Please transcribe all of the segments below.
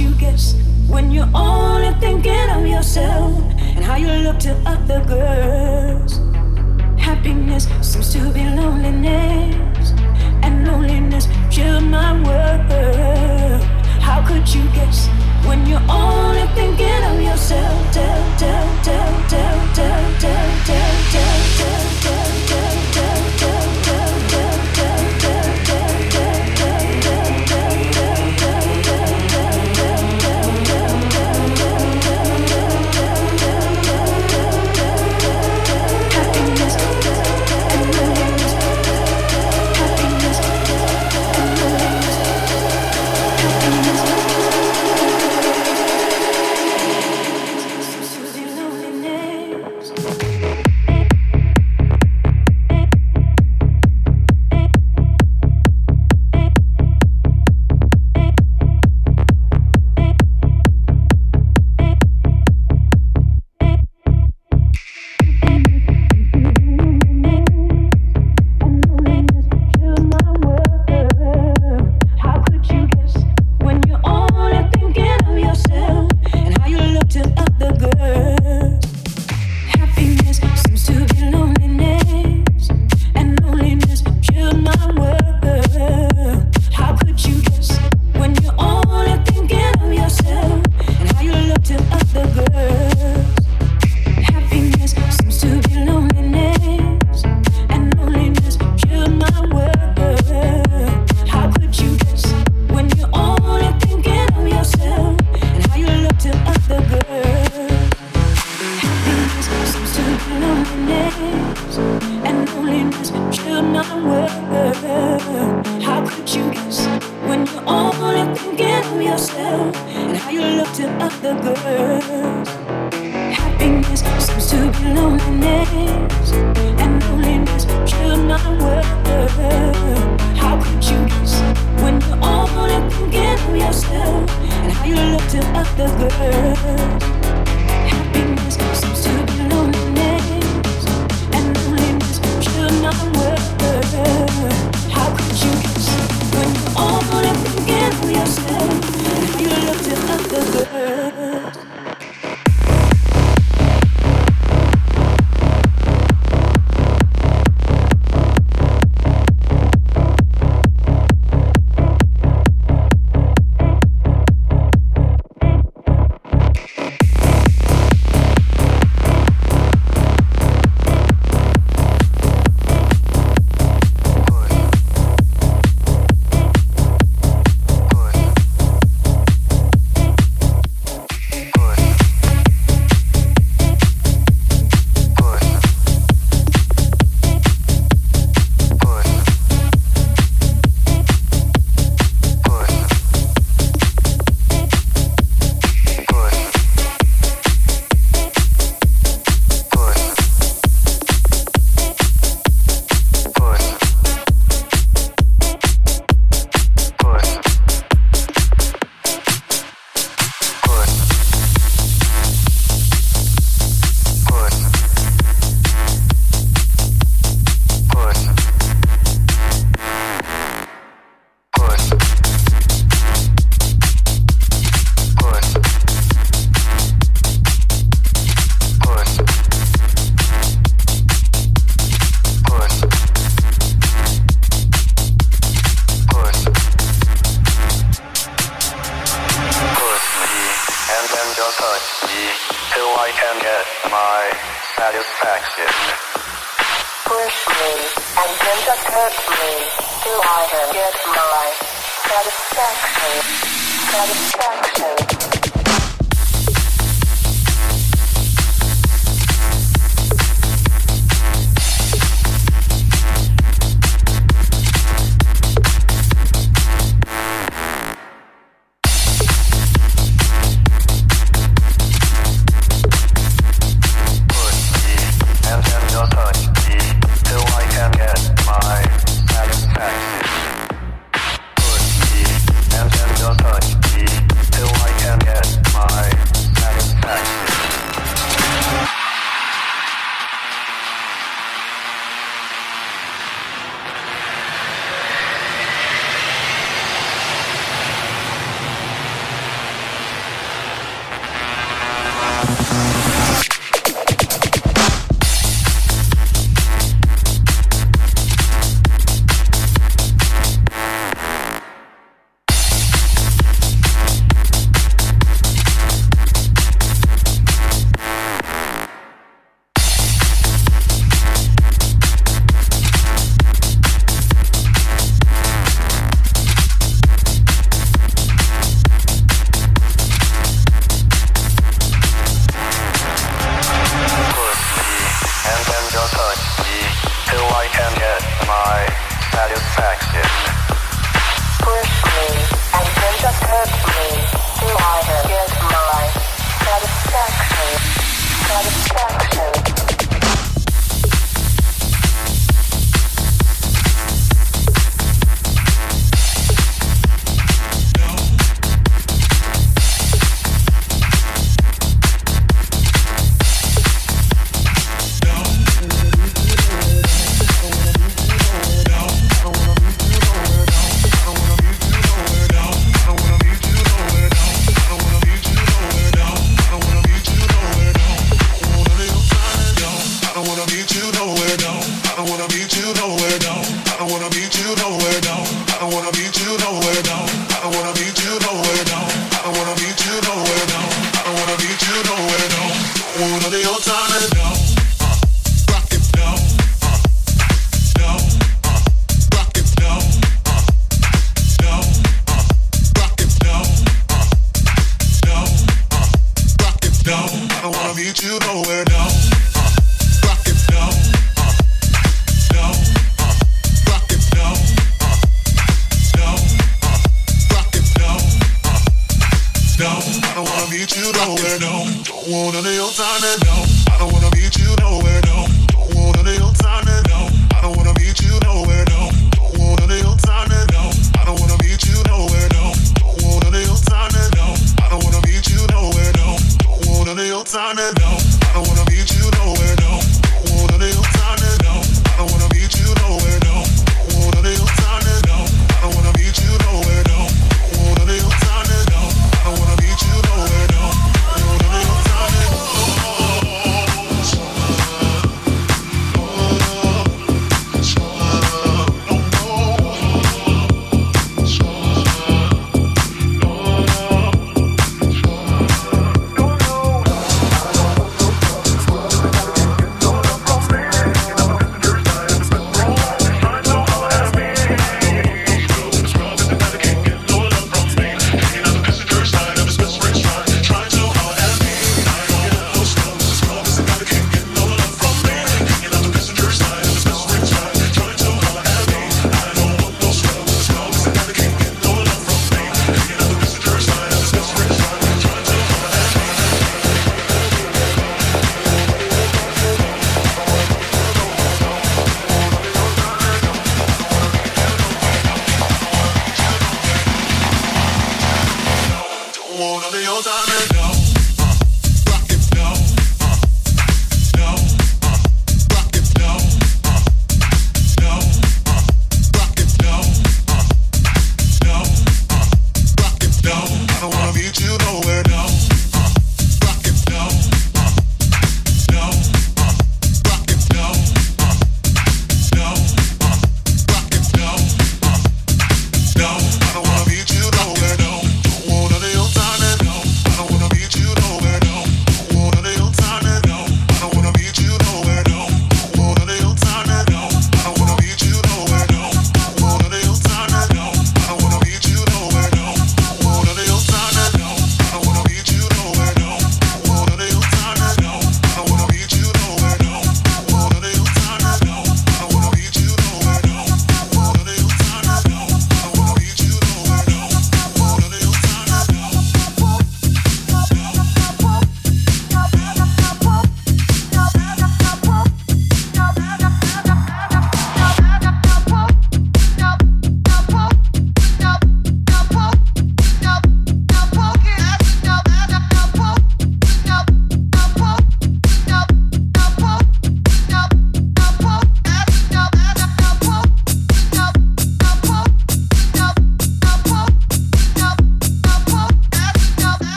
you guess when you're only thinking of yourself and how you look to other girls. Happiness seems to be loneliness, and loneliness chilled my world. How could you guess when you're only thinking of yourself? Tell, tell, tell, tell, tell, tell, tell, tell, tell, tell, tell.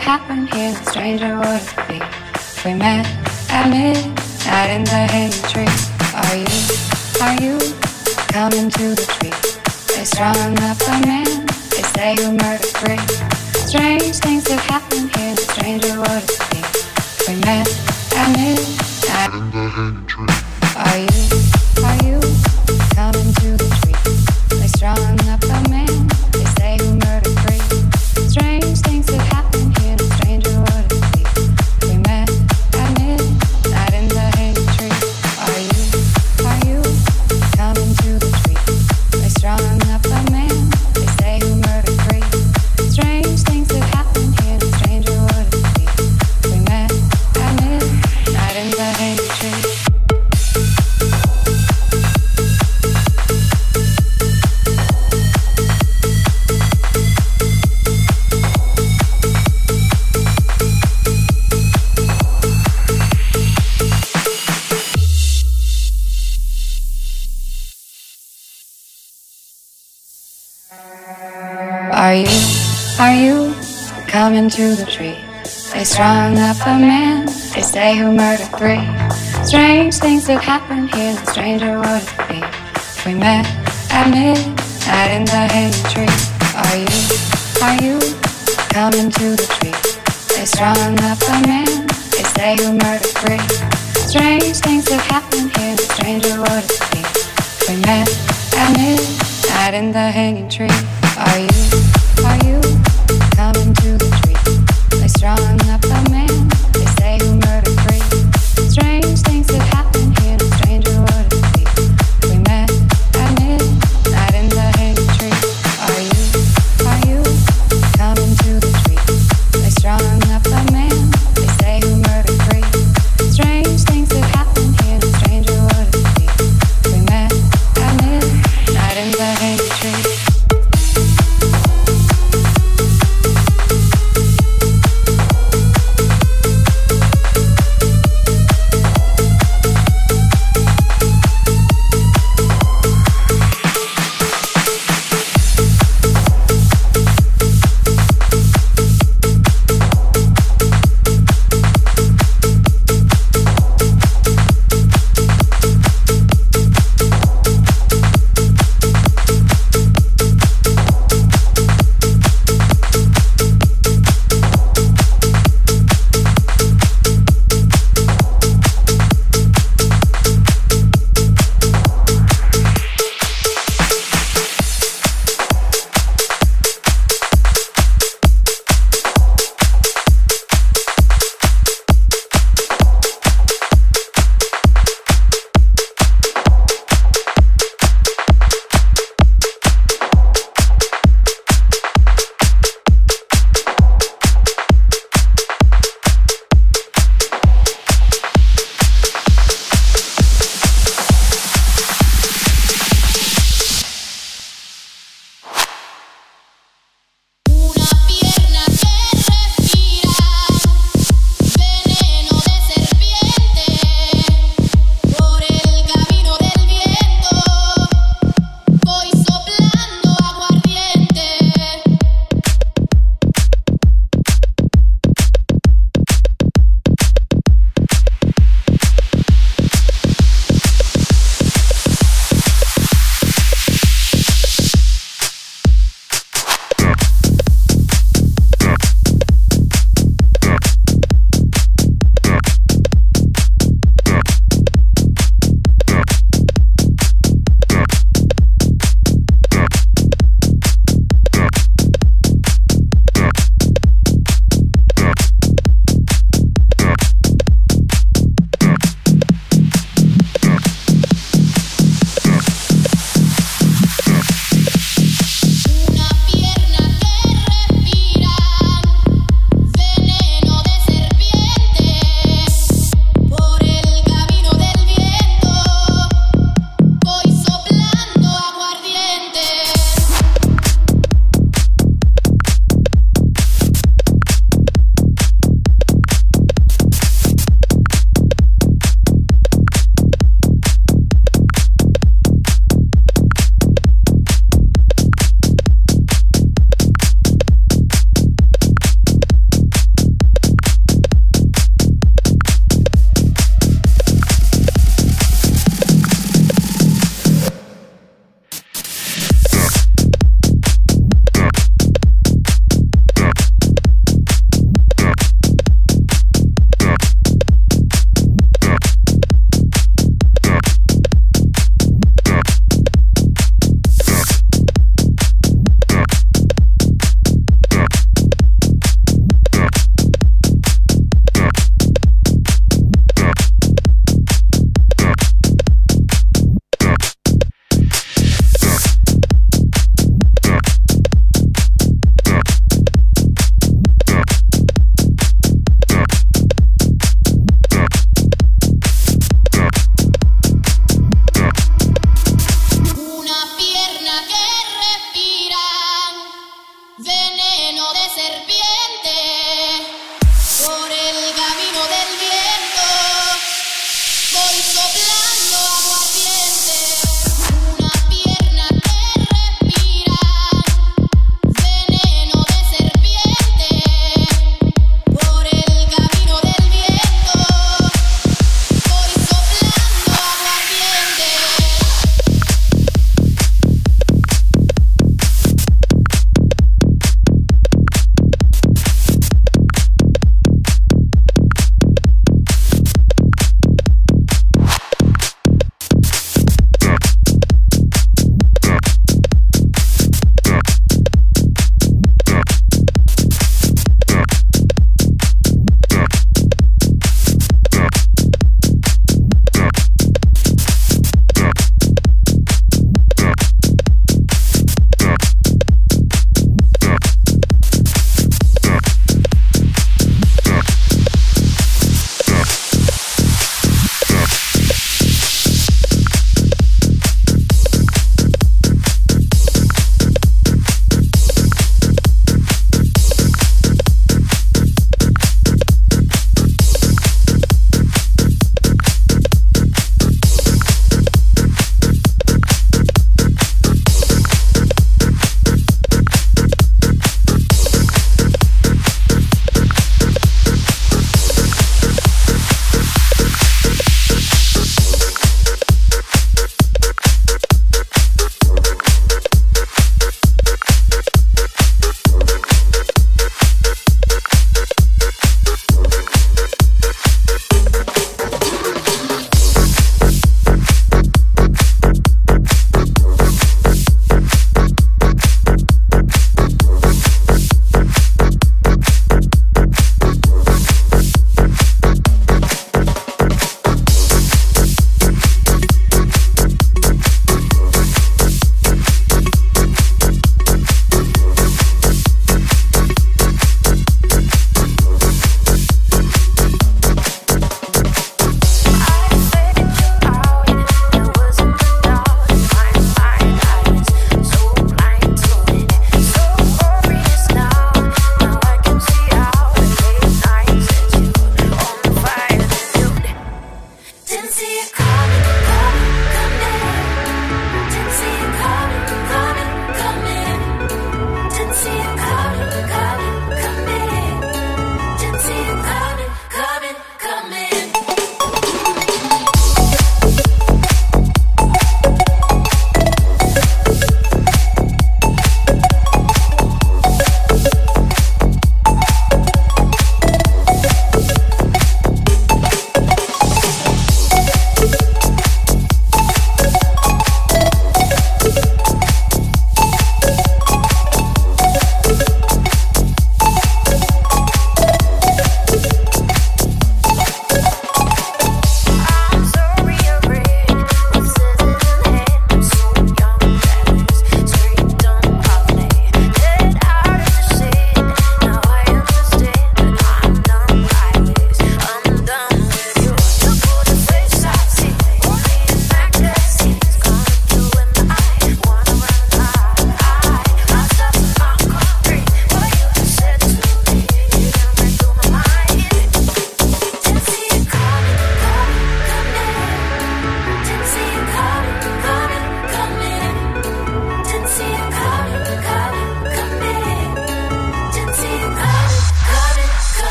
Happened here, the stranger would it be? We met at midnight in the hanging tree. Are you, are you coming to the tree? They strung up a man, they say who murdered three. Coming to the tree? They strung up a man, they say who murdered three. Strange things have happened here, the stranger would it be? If we met at midnight in the hanging tree. Are you, are you coming to the tree? They strung up a man, they say who murdered three. Strange things have happened here, the stranger would it be? If we met at midnight in the hanging tree. Are you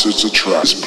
opposites attract.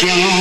Get.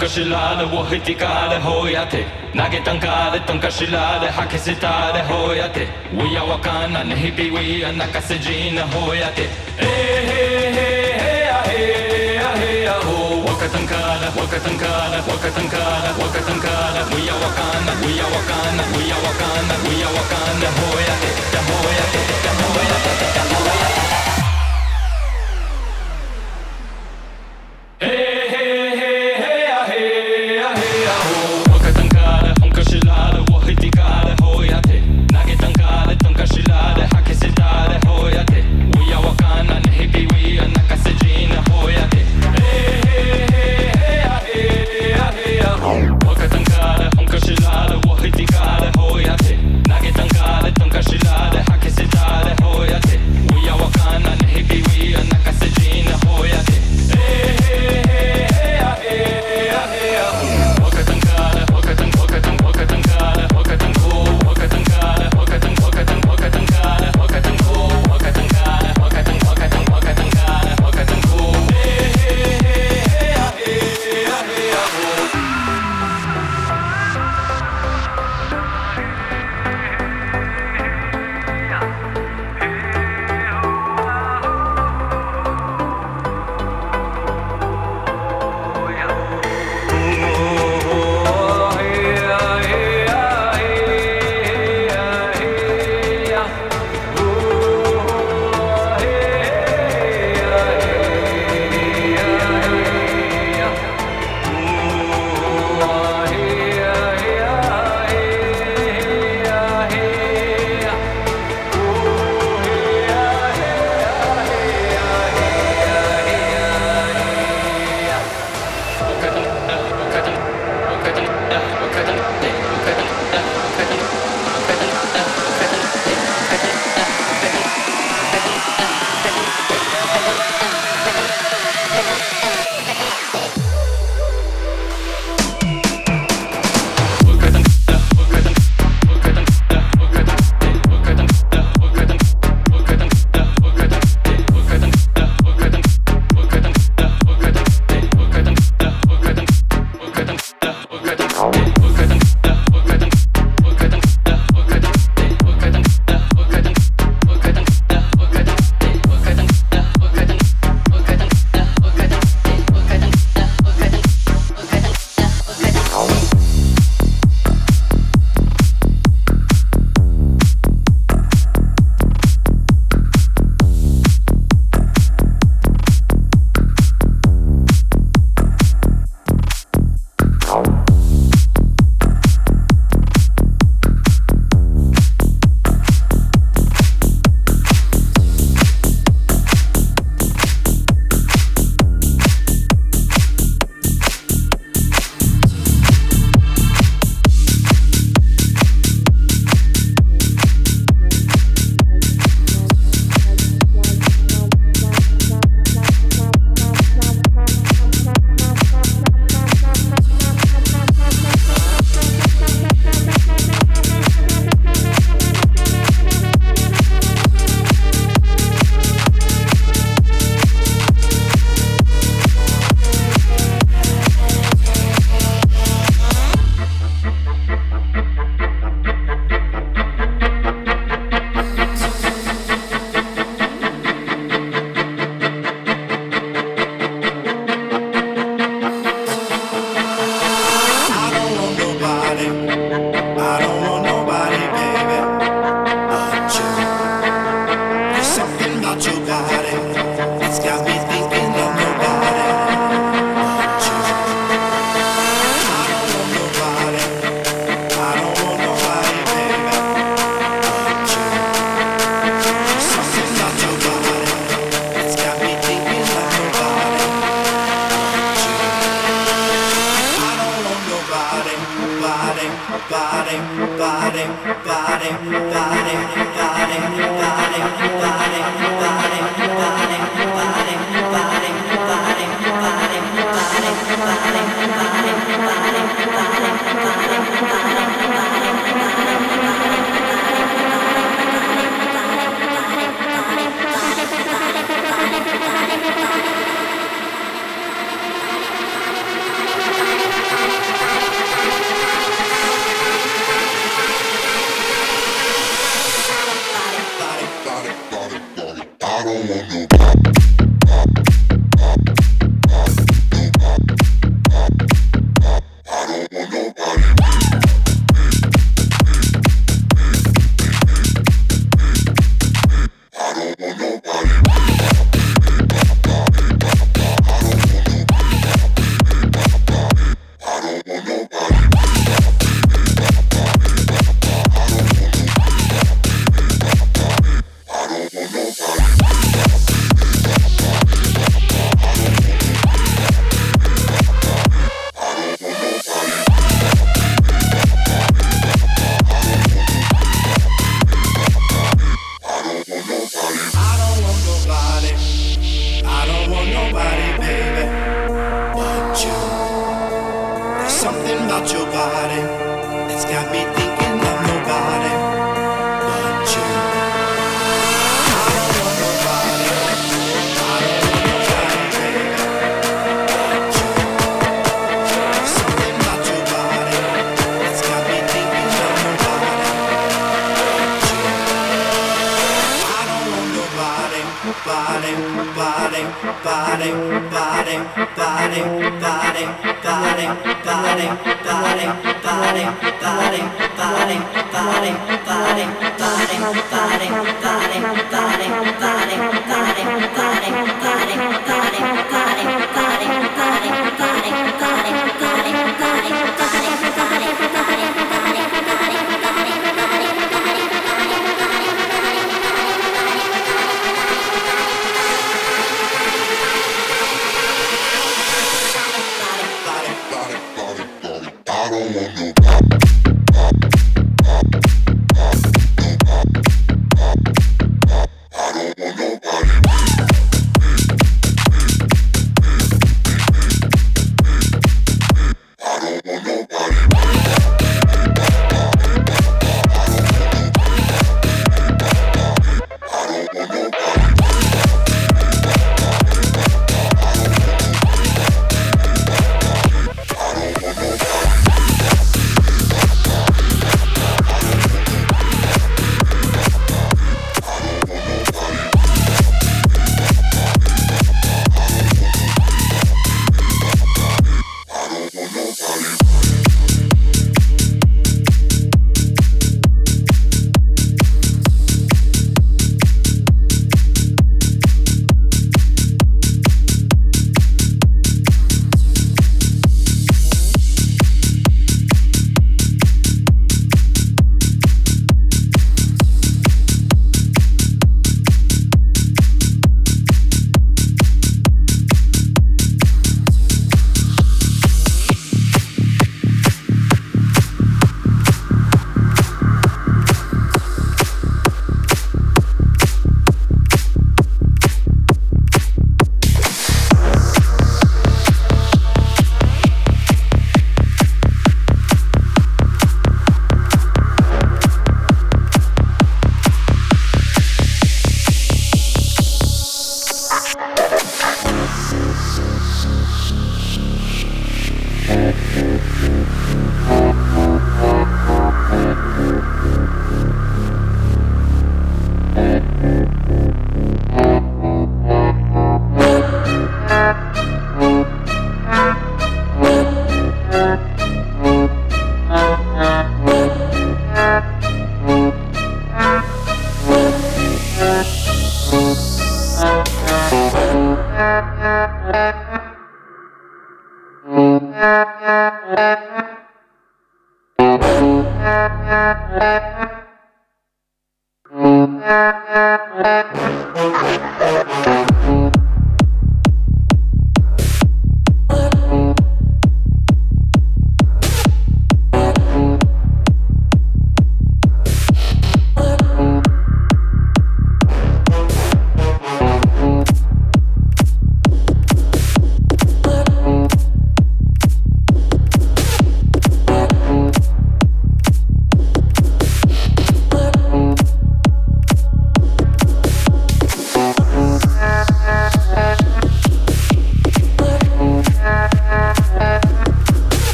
تنكشلال وهتكال هوياتي ناجي تنكال تنكشلال حكي ستال هوياتي ويا وكان نهبي ويا نكسجين هوياتي إيه إيه إيه إيه إيه هو وكتنكال وكتنكال وكتنكال وكتنكال ويا وكان ويا وكان ويا وكان ويا وكان هوياتي هوياتي هوياتي هوياتي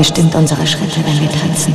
bestimmt unsere Schritte, wenn wir tanzen?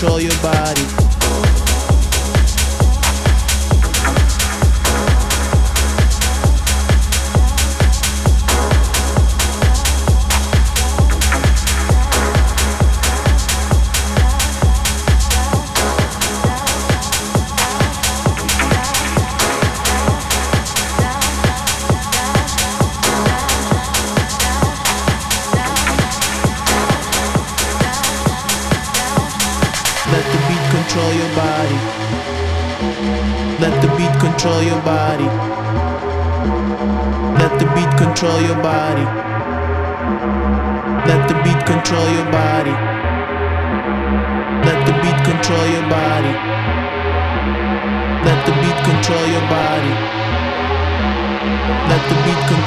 Control your body.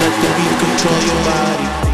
Let the beat control your body.